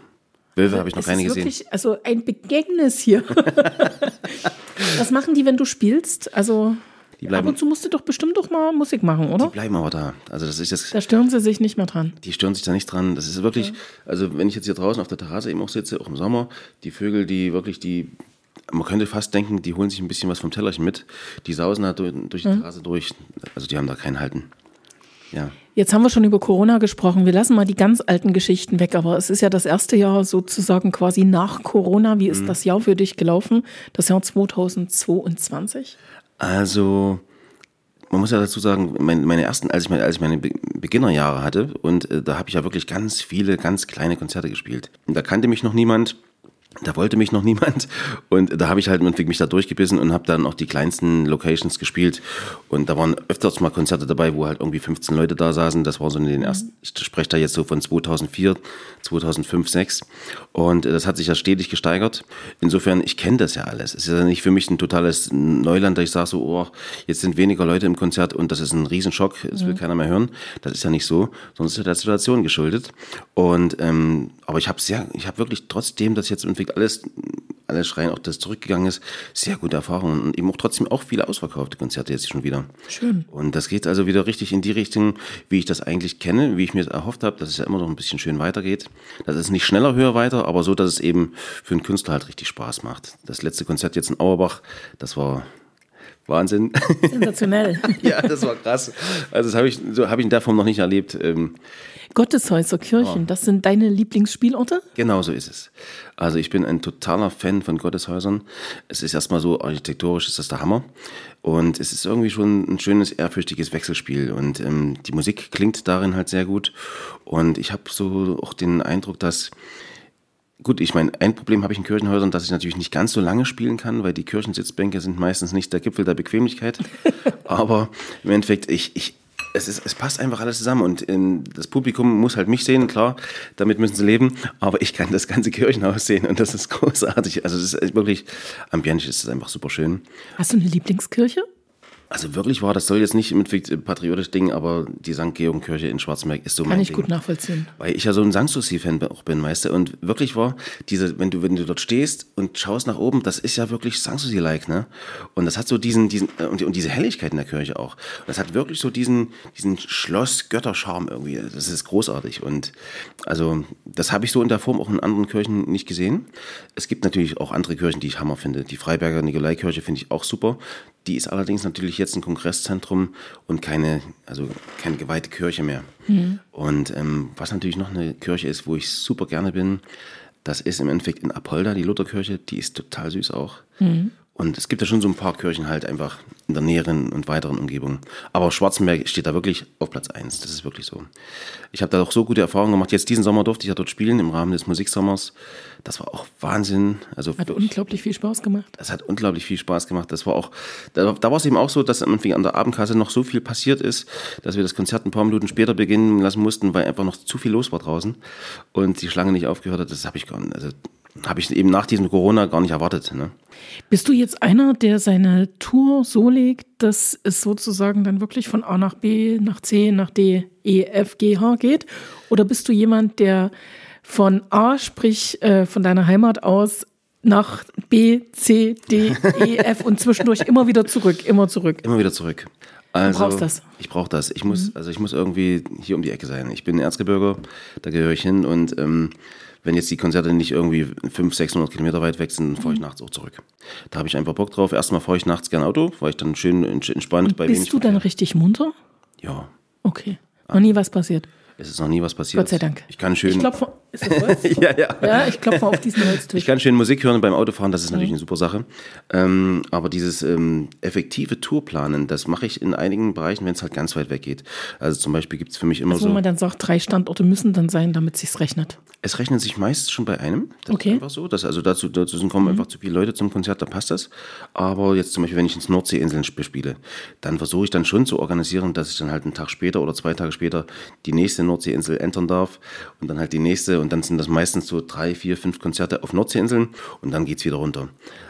Wölfe habe ich noch Es keine ist gesehen. wirklich, also ein Begängnis hier. Was machen die, wenn du spielst? Also Die ab bleiben, und zu musst du doch bestimmt doch mal Musik machen, die oder? bleiben aber da. Also das ist jetzt, Da stören sie sich nicht mehr dran. die stören sich da nicht dran. Das ist wirklich, also wenn ich jetzt hier draußen auf der Terrasse eben auch sitze, auch im Sommer, die Vögel, die wirklich, die, man könnte fast denken, die holen sich ein bisschen was vom Tellerchen mit. Die sausen da durch, durch die Terrasse durch. Also die haben da keinen Halten. Ja. Jetzt haben wir schon über Corona gesprochen. Wir lassen mal die ganz alten Geschichten weg, aber es ist ja das erste Jahr sozusagen quasi nach Corona. Wie ist Mhm. das Jahr für dich gelaufen? Das Jahr 2022? Also, man muss ja dazu sagen, meine, ersten, als ich meine, als ich meine Be- Beginnerjahre hatte, und äh, da habe ich ja wirklich ganz viele, ganz kleine Konzerte gespielt. Und da kannte mich noch niemand. Da wollte mich noch niemand und da habe ich halt irgendwie mich da durchgebissen und habe dann auch die kleinsten Locations gespielt und da waren öfters mal Konzerte dabei, wo halt irgendwie 15 Leute da saßen. Das war so in den ersten, ich spreche da jetzt so von 2004, 2005, 6 und das hat sich ja stetig gesteigert. Insofern, ich kenne das ja alles. Es ist ja nicht für mich ein totales Neuland, dass ich sage so, oh, jetzt sind weniger Leute im Konzert und das ist ein Riesenschock, das will keiner mehr hören. Das ist ja nicht so, es ist ja der Situation geschuldet. Und ähm, aber ich habe sehr, ich habe wirklich trotzdem, dass jetzt irgendwie alles, alles schreien, auch das zurückgegangen ist, sehr gute Erfahrungen und eben auch trotzdem auch viele ausverkaufte Konzerte jetzt schon wieder. Schön. Und das geht also wieder richtig in die Richtung, wie ich das eigentlich kenne, wie ich mir das erhofft habe, dass es ja immer noch ein bisschen schön weitergeht. Dass es nicht schneller, höher weiter, aber so, dass es eben für einen Künstler halt richtig Spaß macht. Das letzte Konzert jetzt in Auerbach, das war Wahnsinn. Sensationell. ja, das war krass. Also das habe ich, so habe ich in der Form noch nicht erlebt. Ähm, Gotteshäuser, Kirchen, das sind deine Lieblingsspielorte? Genau so ist es. Also ich bin ein totaler Fan von Gotteshäusern. Es ist erstmal so, architekturisch ist das der Hammer. Und es ist irgendwie schon ein schönes, ehrfürchtiges Wechselspiel. Und ähm, die Musik klingt darin halt sehr gut. Und ich habe so auch den Eindruck, dass Gut, ich meine, ein Problem habe ich in Kirchenhäusern, dass ich natürlich nicht ganz so lange spielen kann, weil die Kirchensitzbänke sind meistens nicht der Gipfel der Bequemlichkeit. Aber im Endeffekt, ich, ich, es, ist, es passt einfach alles zusammen und ähm, das Publikum muss halt mich sehen, klar, damit müssen sie leben, aber ich kann das ganze Kirchenhaus sehen und das ist großartig. Also es ist wirklich, ambientisch ist es einfach super schön. Hast du eine Lieblingskirche? Also wirklich war, das soll jetzt nicht mit patriotisch Ding, aber die St. Georg-Kirche in Schwarzmeck ist so Kann mein ich Ding. gut nachvollziehen. Weil ich ja so ein Sanssouci-Fan auch bin, weißt du, und wirklich war, diese, wenn du, wenn du dort stehst und schaust nach oben, das ist ja wirklich Sanssouci-like, ne? Und das hat so diesen, diesen, äh, und, und diese Helligkeit in der Kirche auch. Und das hat wirklich so diesen, diesen Schloss-Götter-Charme irgendwie. Das ist großartig. Und also, das habe ich so in der Form auch in anderen Kirchen nicht gesehen. Es gibt natürlich auch andere Kirchen, die ich Hammer finde. Die Freiberger Nikolaikirche finde ich auch super. Die ist allerdings natürlich jetzt ein Kongresszentrum und keine, also keine geweihte Kirche mehr. Und ähm, was natürlich noch eine Kirche ist, wo ich super gerne bin, das ist im Endeffekt in Apolda, die Lutherkirche, die ist total süß auch. Und es gibt ja schon so ein paar Kirchen halt einfach in der näheren und weiteren Umgebung. Aber Schwarzenberg steht da wirklich auf Platz eins. Das ist wirklich so. Ich habe da auch so gute Erfahrungen gemacht. Jetzt diesen Sommer durfte ich ja dort spielen im Rahmen des Musiksommers. Das war auch Wahnsinn. Also Hat unglaublich viel Spaß gemacht. das hat unglaublich viel Spaß gemacht. Das war auch, da, da war es eben auch so, dass irgendwie an der Abendkasse noch so viel passiert ist, dass wir das Konzert ein paar Minuten später beginnen lassen mussten, weil einfach noch zu viel los war draußen und die Schlange nicht aufgehört hat. Das habe ich gar nicht, also habe ich eben nach diesem Corona gar nicht erwartet. Ne? Bist du jetzt einer, der seine Tour so legt, dass es sozusagen dann wirklich von A nach B, nach C, nach D, E, F, G, H geht? Oder bist du jemand, der von A, sprich äh, von deiner Heimat aus, nach B, C, D, E, F und zwischendurch immer wieder zurück, immer zurück? Immer wieder zurück. Also, brauchst das. Mhm. Ich brauche das. Ich muss, also ich muss irgendwie hier um die Ecke sein. Ich bin Erzgebirger, da gehöre ich hin und ähm, wenn jetzt die Konzerte nicht irgendwie 500, 600 Kilometer weit weg sind, fahre ich Mhm. nachts auch zurück. Da habe ich einfach Bock drauf. Erstmal fahre ich nachts gern Auto, weil ich dann schön entspannt bei wenig Bist du dann richtig munter? Ja, Okay. Noch nie was passiert. Es ist noch nie was passiert. Gott sei Dank. Ich kann schön, Ich klopfe. Ist das Holz? ja, ja. ja, ich klopfe auf diesen Holztisch. Ich kann schön Musik hören beim Autofahren, das ist natürlich eine super Sache. Ähm, aber dieses ähm, effektive Tourplanen, das mache ich in einigen Bereichen, wenn es halt ganz weit weg geht. Also zum Beispiel gibt es für mich immer Wo so. man dann sagt, drei Standorte müssen dann sein, damit sich's rechnet. Es rechnet sich meist schon bei einem. Das Okay. ist einfach so. Dass, also dazu, dazu sind- kommen einfach zu viele Leute zum Konzert, da passt das. Aber jetzt zum Beispiel, wenn ich ins Nordseeinseln sp- spiele, dann versuche ich dann schon zu organisieren, dass ich dann halt einen Tag später oder zwei Tage später die nächste Nordseeinsel entern darf und dann halt die nächste und dann sind das meistens so drei, vier, fünf Konzerte auf Nordseeinseln und dann geht's wieder runter.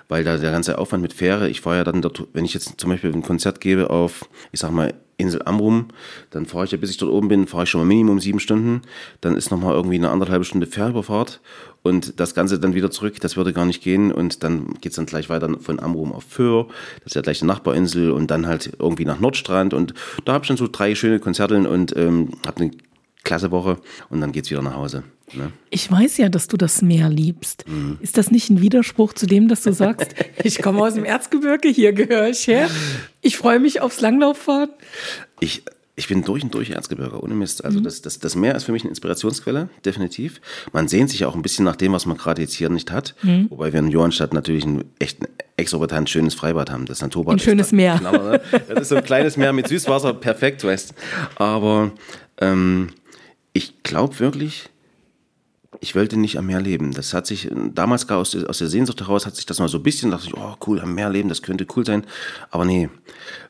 Weil da der ganze Aufwand mit Fähre, ich fahre ja dann dort, wenn ich jetzt zum Beispiel ein Konzert gebe auf, ich sag mal, Insel Amrum, dann fahre ich ja, bis ich dort oben bin, fahre ich schon mal Minimum sieben Stunden, dann ist nochmal irgendwie eine anderthalbe Stunde Fährüberfahrt und das Ganze dann wieder zurück, das würde gar nicht gehen und dann geht's dann gleich weiter von Amrum auf Föhr, das ist ja gleich eine Nachbarinsel und dann halt irgendwie nach Nordstrand und da habe ich dann so drei schöne Konzerte und ähm, habe eine klasse Woche und dann geht's wieder nach Hause. Ne? Ich weiß ja, dass du das Meer liebst. Ist das nicht ein Widerspruch zu dem, dass du sagst, ich komme aus dem Erzgebirge, hier gehöre ich her. Ich freue mich aufs Langlauffahren. Ich, ich bin durch und durch Erzgebirge, ohne Mist. Also das, das, das Meer ist für mich eine Inspirationsquelle, definitiv. Man sehnt sich auch ein bisschen nach dem, was man gerade jetzt hier nicht hat. Wobei wir in Johannstadt natürlich ein echt ein exorbitant schönes Freibad haben. Das Naturbad Ein schönes da- Meer. Knall, ne? Das ist so ein kleines Meer mit Süßwasser, perfekt, weißt. Aber ähm, ich glaube wirklich, ich wollte nicht am Meer leben. Das hat sich damals gar aus, der- aus der Sehnsucht heraus hat sich das mal so ein bisschen, dachte ich, oh cool, am Meer leben, das könnte cool sein. Aber nee,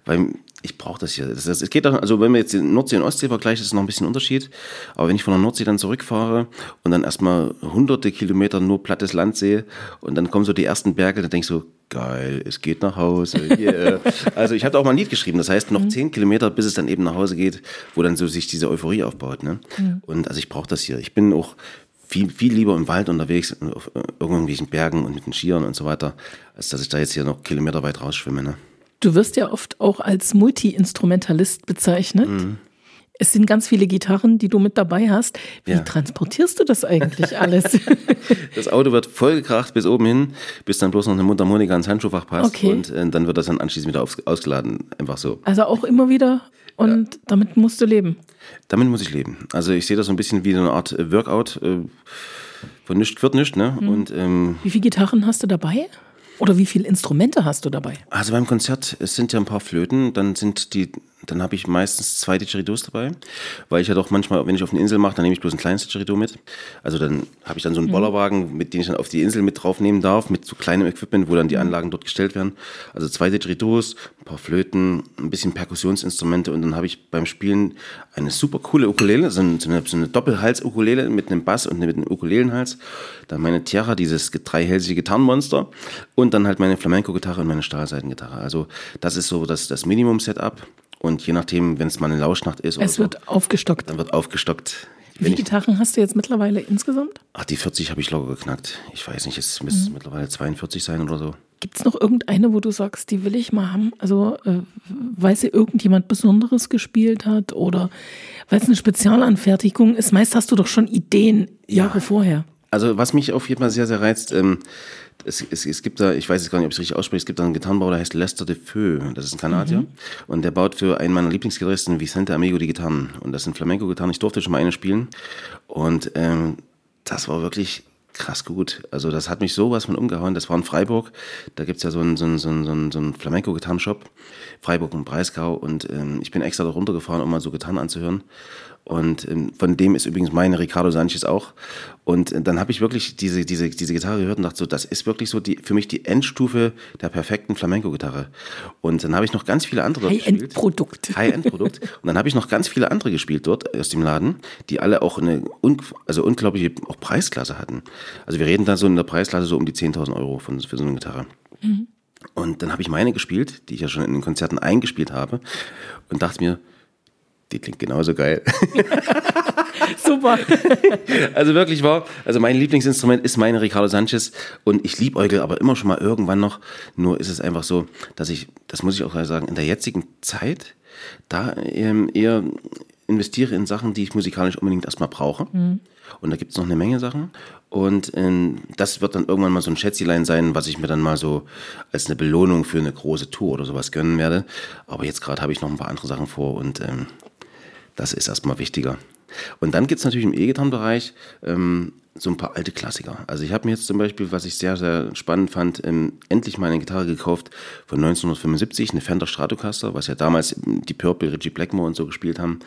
weil ich brauche das hier. Das, es geht auch, also wenn wir jetzt die Nordsee und Ostsee vergleichen, ist es noch ein bisschen Unterschied. Aber wenn ich von der Nordsee dann zurückfahre und dann erstmal hunderte Kilometer nur plattes Land sehe und dann kommen so die ersten Berge, dann denke ich so, geil, es geht nach Hause. Yeah. also ich hatte auch mal ein Lied geschrieben, das heißt noch zehn Kilometer, bis es dann eben nach Hause geht, wo dann so sich diese Euphorie aufbaut. Ne? Und also ich brauche das hier. Ich bin auch viel, viel lieber im Wald unterwegs, auf äh, irgendwelchen Bergen und mit den Skiern und so weiter, als dass ich da jetzt hier noch Kilometer weit rausschwimme. Ne? Du wirst ja oft auch als Multi-Instrumentalist bezeichnet. Mhm. Es sind ganz viele Gitarren, die du mit dabei hast. Wie Ja. transportierst du das eigentlich alles? Das Auto wird vollgekracht bis oben hin, bis dann bloß noch eine Mundharmonika ins Handschuhfach passt Okay. und äh, dann wird das dann anschließend wieder aufs, ausgeladen. Einfach so. also auch immer wieder und damit musst du leben. Damit muss ich leben. Also ich sehe das so ein bisschen wie so eine Art äh, Workout. Äh, von nichts wird nichts, ne? Und ähm, Wie viele Gitarren hast du dabei? Oder wie viele Instrumente hast du dabei? Also beim Konzert, es sind ja ein paar Flöten, dann sind die, dann habe ich meistens zwei Didgeridoos dabei, weil ich ja doch manchmal, wenn ich auf eine Insel mache, dann nehme ich bloß ein kleines Didgeridoo mit. Also dann habe ich dann so einen Bollerwagen, mit dem ich dann auf die Insel mit draufnehmen darf, mit so kleinem Equipment, wo dann die Anlagen dort gestellt werden. Also zwei Didgeridoos, ein paar Flöten, ein bisschen Perkussionsinstrumente und dann habe ich beim Spielen eine super coole Ukulele, so eine, so eine, so eine Doppelhals-Ukulele mit einem Bass und mit einem Ukulelenhals. Dann meine Tiara, dieses dreihälsige Gitarrenmonster und dann halt meine Flamenco-Gitarre und meine Stahlseitengitarre. Also das ist so das, das Minimum-Setup. Und je nachdem, wenn es mal eine Lauschnacht ist, oder Es so, wird aufgestockt. dann wird aufgestockt. Wie viele Gitarren hast du jetzt mittlerweile insgesamt? ach, die 40 habe ich locker geknackt. Ich weiß nicht, es Mhm. müsste mittlerweile 42 sein oder so. Gibt es noch irgendeine, wo du sagst, die will ich mal haben? Also, äh, weil sie irgendjemand Besonderes gespielt hat oder weil es eine Spezialanfertigung ist? Meist hast du doch schon Ideen Jahre vorher. Also was mich auf jeden Fall sehr, sehr reizt, ähm, es, es, es gibt da, ich weiß jetzt gar nicht, ob ich es richtig ausspreche, es gibt da einen Gitarrenbauer, der heißt Lester de Feu, das ist ein Kanadier und der baut für einen meiner Lieblingsgitarristen, Vicente Amigo, die Gitarren und das sind Flamenco-Gitarren, ich durfte schon mal eine spielen und ähm, das war wirklich krass gut. Also das hat mich sowas von umgehauen. Das war in Freiburg. Da gibt's ja so einen, so einen, so einen, so einen, so einen Flamenco-Gitarrenshop. Freiburg und Breisgau. Und ähm, ich bin extra da runtergefahren, um mal so Gitarren anzuhören. Und ähm, von dem ist übrigens meine Ricardo Sanchez auch. Und äh, dann habe ich wirklich diese, diese, diese Gitarre gehört und dachte so, das ist wirklich so die, für mich die Endstufe der perfekten Flamenco-Gitarre. Und dann habe ich noch ganz viele andere. High-End-Produkt. High-End-Produkt. Und dann habe ich noch ganz viele andere gespielt dort aus dem Laden, die alle auch eine un also unglaubliche auch Preisklasse hatten. Also wir reden da so in der Preisklasse so um die 10.000 Euro von, für so eine Gitarre. Und dann habe ich meine gespielt, die ich ja schon in den Konzerten eingespielt habe und dachte mir, die klingt genauso geil. Super. Also wirklich war, also mein Lieblingsinstrument ist meine Ricardo Sanchez und ich liebäugel aber immer schon mal irgendwann noch. Nur ist es einfach so, dass ich, das muss ich auch sagen, in der jetzigen Zeit da ähm, eher investiere in Sachen, die ich musikalisch unbedingt erstmal brauche. Und da gibt es noch eine Menge Sachen. Und ähm, das wird dann irgendwann mal so ein Schätzelein sein, was ich mir dann mal so als eine Belohnung für eine große Tour oder sowas gönnen werde. Aber jetzt gerade habe ich noch ein paar andere Sachen vor und ähm, das ist erstmal wichtiger. Und dann gibt es natürlich im E-Gitarrenbereich ähm, so ein paar alte Klassiker. Also ich habe mir jetzt zum Beispiel, was ich sehr, sehr spannend fand, ähm, endlich mal eine Gitarre gekauft von 1975, eine Fender Stratocaster, was ja damals die Purple, Richie Blackmore und so gespielt haben.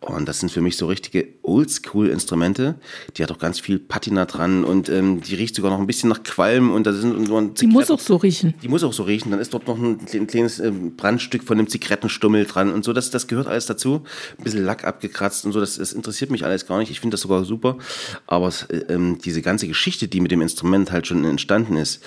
Und das sind für mich so richtige Oldschool-Instrumente. Die hat auch ganz viel Patina dran und ähm, die riecht sogar noch ein bisschen nach Qualm und da sind so ein Die muss auch so riechen. Die muss auch so riechen. Dann ist dort noch ein, ein kleines ähm, Brandstück von einem Zigarettenstummel dran und so. Das, das gehört alles dazu. Ein bisschen Lack abgekratzt und so. Das, das interessiert mich alles gar nicht. Ich finde das sogar super. Aber ähm, diese ganze Geschichte, die mit dem Instrument halt schon entstanden ist,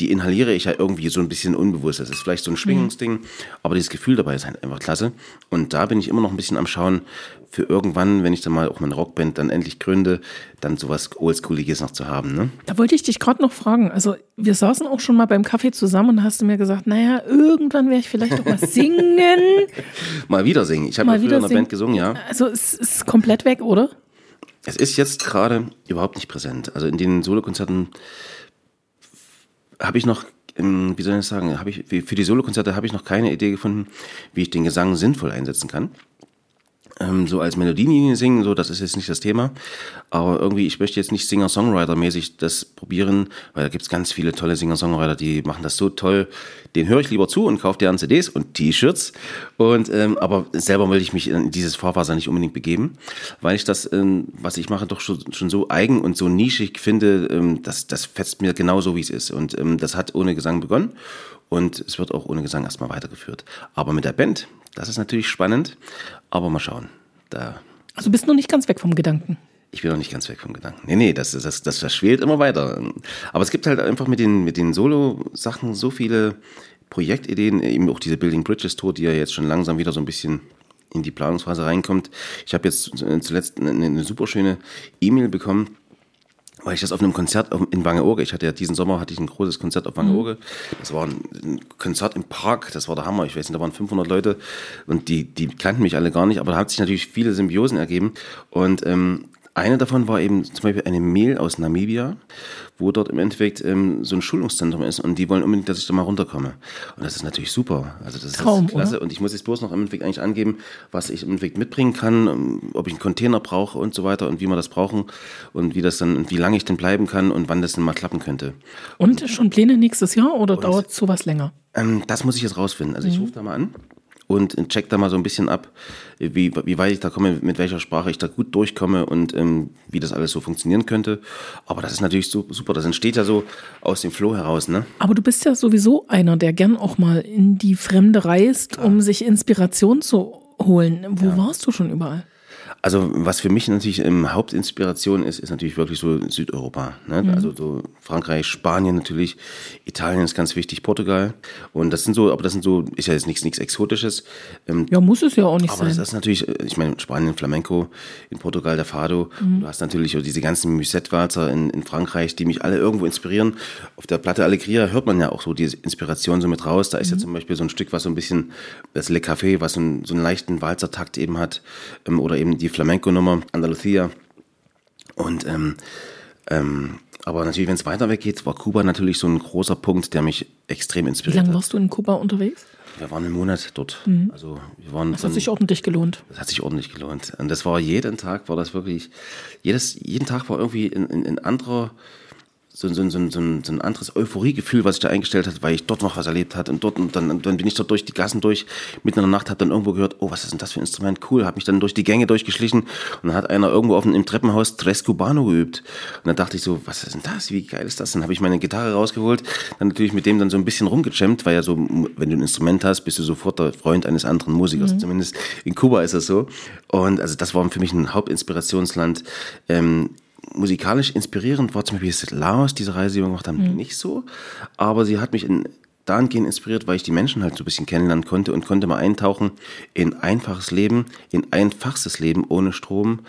die inhaliere ich ja irgendwie so ein bisschen unbewusst. Das ist vielleicht so ein Schwingungsding, mhm. aber dieses Gefühl dabei ist halt einfach klasse. Und da bin ich immer noch ein bisschen am Schauen für irgendwann, wenn ich dann mal auch meine Rockband dann endlich gründe, dann sowas Oldschooliges noch zu haben. Ne? Da wollte ich dich gerade noch fragen. Also wir saßen auch schon mal beim Kaffee zusammen und hast du mir gesagt, naja, irgendwann werde ich vielleicht auch mal singen. mal wieder singen. Ich habe ja früher in der Band gesungen, ja. Also es ist komplett weg, oder? Es ist jetzt gerade überhaupt nicht präsent. Also in den Solokonzerten habe ich noch, wie soll ich sagen, habe ich, für die Solokonzerte habe ich noch keine Idee gefunden, wie ich den Gesang sinnvoll einsetzen kann ähm, so als Melodienlinie singen, so das ist jetzt nicht das Thema. Aber irgendwie, ich möchte jetzt nicht Singer-Songwriter-mäßig das probieren, weil da gibt's ganz viele tolle Singer-Songwriter, die machen das so toll. Den höre ich lieber zu und kaufe deren CDs und T-Shirts. Und ähm, aber selber will ich mich in dieses Fahrwasser nicht unbedingt begeben, weil ich das, ähm, was ich mache, doch schon, schon so eigen und so nischig finde, ähm, das, das fetzt mir genauso, wie es ist. Und ähm, das hat ohne Gesang begonnen und es wird auch ohne Gesang erstmal weitergeführt. Aber mit der Band, das ist natürlich spannend, aber mal schauen. Da also bist du noch nicht ganz weg vom Gedanken. Ich bin noch nicht ganz weg vom Gedanken. Nee, nee, das, das, das, das schwelt immer weiter. Aber es gibt halt einfach mit den, mit den Solo-Sachen so viele Projektideen, eben auch diese Building Bridges Tour, die ja jetzt schon langsam wieder so ein bisschen in die Planungsphase reinkommt. Ich habe jetzt zuletzt eine, eine super schöne E-Mail bekommen weil ich das auf einem Konzert in Wangeoge, ich hatte ja diesen Sommer hatte ich ein großes Konzert auf Wangeoge. Mhm. Das war ein Konzert im Park, das war der Hammer. Ich weiß nicht, da waren 500 Leute und die, die kannten mich alle gar nicht, aber da hat sich natürlich viele Symbiosen ergeben. Und ähm, eine davon war eben zum Beispiel eine Mail aus Namibia, wo dort im Endeffekt ähm, so ein Schulungszentrum ist und die wollen unbedingt, dass ich da mal runterkomme. Und das ist natürlich super. Also das Traum, ist klasse. Oder? Und ich muss jetzt bloß noch im Endeffekt eigentlich angeben, was ich im Endeffekt mitbringen kann, ähm, ob ich einen Container brauche und so weiter und wie wir das brauchen und wie das dann und wie lange ich denn bleiben kann und wann das denn mal klappen könnte. Und schon Pläne nächstes Jahr oder dauert sowas länger? Ähm, das muss ich jetzt rausfinden. Also mhm. ich rufe da mal an und check da mal so ein bisschen ab, wie, wie weit ich da komme, mit welcher Sprache ich da gut durchkomme und ähm, wie das alles so funktionieren könnte. Aber das ist natürlich so, super. Das entsteht ja so aus dem Flow heraus, ne? Aber du bist ja sowieso einer, der gern auch mal in die Fremde reist, um sich Inspiration zu holen. Wo ja. warst du schon überall? Also was für mich natürlich ähm, Hauptinspiration ist, ist natürlich wirklich so Südeuropa. Ne? Mhm. Also so Frankreich, Spanien natürlich, Italien ist ganz wichtig, Portugal. Und das sind so, aber das sind so, ist ja jetzt nichts, nichts Exotisches. Ähm, ja, muss es ja auch nicht aber sein. Aber das ist natürlich, äh, ich meine, Spanien Flamenco, in Portugal der Fado. Mhm. Du hast natürlich auch diese ganzen Musette-Walzer in, in Frankreich, die mich alle irgendwo inspirieren. Auf der Platte Allegria hört man ja auch so diese Inspiration so mit raus. Da ist mhm. ja zum Beispiel so ein Stück, was so ein bisschen, das Le Café, was so, ein, so einen leichten Walzertakt eben hat. Ähm, oder eben die Flamenco-Nummer, Andalusia. Und ähm, ähm, aber natürlich, wenn es weiter weg geht, war Kuba natürlich so ein großer Punkt, der mich extrem inspiriert Wie lange warst du in Kuba unterwegs? Wir waren einen Monat dort. Mhm. Also wir waren das hat sich ordentlich gelohnt. Das hat sich ordentlich gelohnt. Und das war jeden Tag, war das wirklich, jedes, jeden Tag war irgendwie ein, ein, ein anderer so, so, so, so, ein, so ein anderes Euphoriegefühl, was sich da eingestellt hat, weil ich dort noch was erlebt hat und dort und dann, dann bin ich dort durch die Gassen durch, mitten in der Nacht, habe dann irgendwo gehört, oh, was ist denn das für ein Instrument, cool, habe mich dann durch die Gänge durchgeschlichen und dann hat einer irgendwo auf dem, im Treppenhaus Tres Cubano geübt. Und dann dachte ich so, was ist denn das, wie geil ist das, dann habe ich meine Gitarre rausgeholt, dann natürlich mit dem dann so ein bisschen rumgejammt, weil ja so, wenn du ein Instrument hast, bist du sofort der Freund eines anderen Musikers, mhm. zumindest in Kuba ist das so. Und also das war für mich ein Hauptinspirationsland, ähm, musikalisch inspirierend war zum Beispiel Laos, diese Reise, die wir gemacht haben, mhm. nicht so. Aber sie hat mich in, dahingehend inspiriert, weil ich die Menschen halt so ein bisschen kennenlernen konnte und konnte mal eintauchen in einfaches Leben, in einfachstes Leben ohne Strom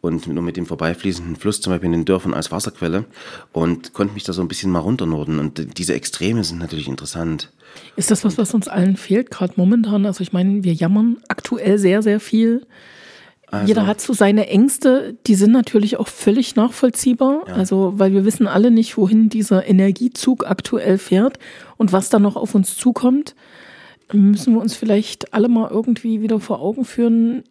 und nur mit dem vorbeifließenden Fluss, zum Beispiel in den Dörfern als Wasserquelle und konnte mich da so ein bisschen mal runternorden. Und diese Extreme sind natürlich interessant. Ist das was, was uns allen fehlt, gerade momentan? Also ich meine, wir jammern aktuell sehr, sehr viel also, Jeder hat so seine Ängste, die sind natürlich auch völlig nachvollziehbar. Ja. Also, weil wir wissen alle nicht, wohin dieser Energiezug aktuell fährt und was da noch auf uns zukommt. Müssen wir uns vielleicht alle mal irgendwie wieder vor Augen führen,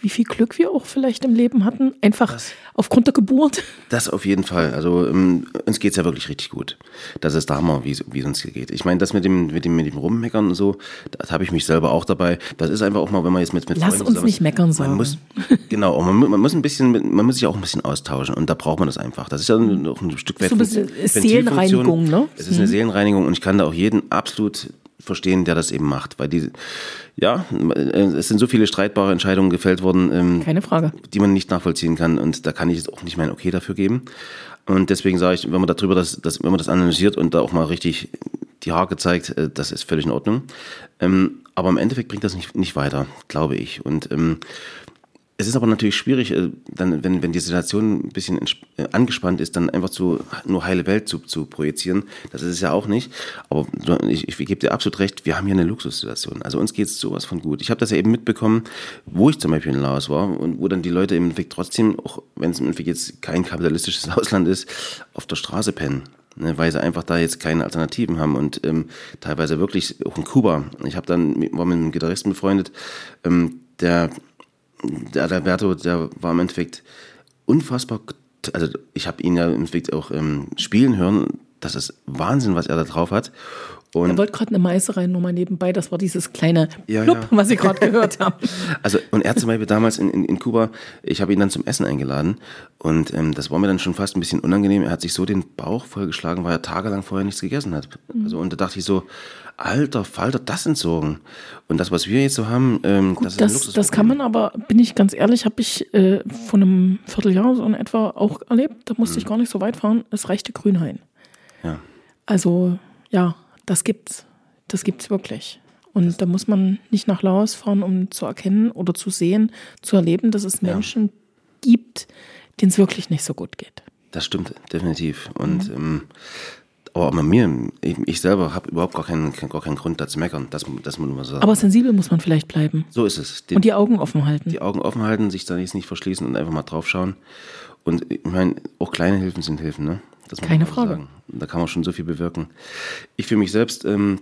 wie viel Glück wir auch vielleicht im Leben hatten, einfach Das- aufgrund der Geburt. Das auf jeden Fall. Also ähm, uns geht's ja wirklich richtig gut. Das ist der Hammer, wie es es uns hier geht. Ich meine, das mit dem, mit dem, mit dem Rummeckern und so, das habe ich mich selber auch dabei. Das ist einfach auch mal, wenn man jetzt mit, mit Lass Freunden uns zusammen- nicht meckern sagen. Man muss, genau, man, man muss ein bisschen, man muss sich auch ein bisschen austauschen und da braucht man das einfach. Das ist ja noch ein Stück weit So ein bisschen. Seelenreinigung, ne? Es ist eine Seelenreinigung und ich kann da auch jeden absolut verstehen, der das eben macht, weil die, ja, es sind so viele streitbare Entscheidungen gefällt worden. Ähm, Keine Frage. die man nicht nachvollziehen kann. Und da kann ich jetzt auch nicht mein Okay dafür geben. Und deswegen sage ich, wenn man darüber das, das, wenn man das analysiert und da auch mal richtig die Haare zeigt, äh, das ist völlig in Ordnung. Ähm, aber im Endeffekt bringt das nicht, nicht weiter, glaube ich. Und ähm, es ist aber natürlich schwierig, äh, dann, wenn, wenn die Situation ein bisschen äh, angespannt ist, dann einfach zu, nur heile Welt zu, zu projizieren. Das ist es ja auch nicht. Aber ich, ich gebe dir absolut recht, wir haben hier eine Luxussituation. Also uns geht es sowas von gut. Ich habe das ja eben mitbekommen, wo ich zum Beispiel in Laos war und wo dann die Leute im Endeffekt trotzdem, auch wenn es im Endeffekt jetzt kein kapitalistisches Ausland ist, auf der Straße pennen. Ne, weil sie einfach da jetzt keine Alternativen haben und ähm, teilweise wirklich auch in Kuba. Ich habe dann war mit einem Gitarristen befreundet, ähm, der der Alberto, der war im Endeffekt unfassbar, also ich habe ihn ja im Endeffekt auch ähm, spielen hören, das ist Wahnsinn, was er da drauf hat. Er Und wollte gerade eine Meise rein, nur mal nebenbei. Das war dieses kleine Ja, Plupp, ja. was Sie gerade gehört haben. also und er zum Beispiel damals in, in, in Kuba, ich habe ihn dann zum Essen eingeladen und ähm, das war mir dann schon fast ein bisschen unangenehm. Er hat sich so den Bauch vollgeschlagen, weil er tagelang vorher nichts gegessen hat. Also und da dachte ich so, alter Falter, das entsorgen. Und das, was wir jetzt so haben, ähm, das ist ein Das, das kann man aber, bin ich ganz ehrlich, habe ich äh, vor einem Vierteljahr so in etwa auch erlebt. Da musste ich gar nicht so weit fahren. Es reichte Grünhain. Ja. Also ja, das gibt's. Das gibt's wirklich. Und da muss man nicht nach Laos fahren, um zu erkennen oder zu sehen, zu erleben, dass es Menschen gibt, denen es wirklich nicht so gut geht. Das stimmt, definitiv. Und ähm, aber bei mir, ich, ich selber habe überhaupt gar keinen, gar keinen Grund, da zu meckern. Das, das muss man sagen. Aber sensibel muss man vielleicht bleiben so ist es. Den, und die Augen offen halten. die Augen offen halten, sich da jetzt nicht verschließen und einfach mal drauf schauen. Und ich meine, auch kleine Hilfen sind Hilfen, ne? Das Keine Frage. Sagen. Da kann man schon so viel bewirken. Ich für mich selbst ähm,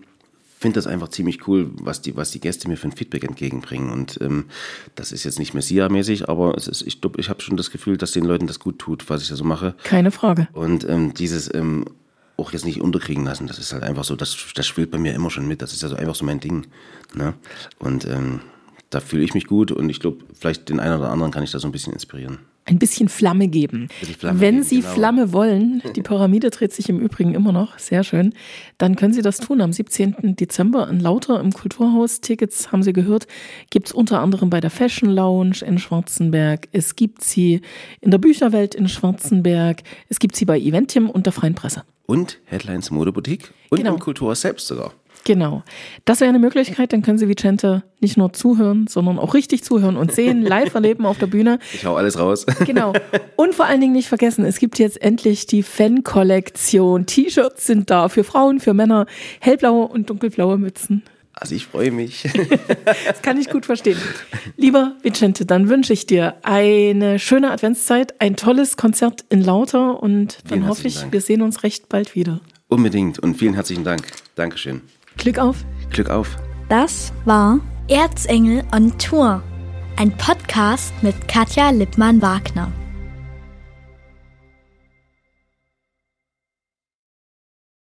finde das einfach ziemlich cool, was die, was die Gäste mir für ein Feedback entgegenbringen. Und ähm, das ist jetzt nicht Messia-mäßig, aber ist, ich, ich habe schon das Gefühl, dass den Leuten das gut tut, was ich da so mache. Keine Frage. Und ähm, dieses ähm, auch jetzt nicht unterkriegen lassen, das ist halt einfach so, das, das spielt bei mir immer schon mit. Das ist ja so einfach so mein Ding. Ne? Und ähm, da fühle ich mich gut und ich glaube, vielleicht den einen oder anderen kann ich da so ein bisschen inspirieren. Ein bisschen Flamme geben. Flamme Wenn geben, Sie genau. Flamme wollen, die Pyramide dreht sich im Übrigen immer noch, sehr schön, dann können Sie das tun am 17. Dezember in Lauter im Kulturhaus. Tickets, haben Sie gehört, gibt's unter anderem bei der Fashion Lounge in Schwarzenberg. Es gibt sie in der Bücherwelt in Schwarzenberg. Es gibt sie bei Eventium und der Freien Presse. Und Headlines Modeboutique und Genau. im Kulturhaus selbst sogar. Genau. Das wäre eine Möglichkeit, dann können Sie Vicente nicht nur zuhören, sondern auch richtig zuhören und sehen, live erleben auf der Bühne. Ich hau alles raus. Genau. Und vor allen Dingen nicht vergessen, es gibt jetzt endlich die Fan-Kollektion. T-Shirts sind da für Frauen, für Männer, hellblaue und dunkelblaue Mützen. Also ich freue mich. Das kann ich gut verstehen. Lieber Vicente, dann wünsche ich dir eine schöne Adventszeit, ein tolles Konzert in Lauter und dann Vielen hoffe ich, Dank. wir sehen uns recht bald wieder. Unbedingt und vielen herzlichen Dank. Dankeschön. Glück auf! Glück auf. Das war Erzengel on Tour, ein Podcast mit Katja Lippmann-Wagner.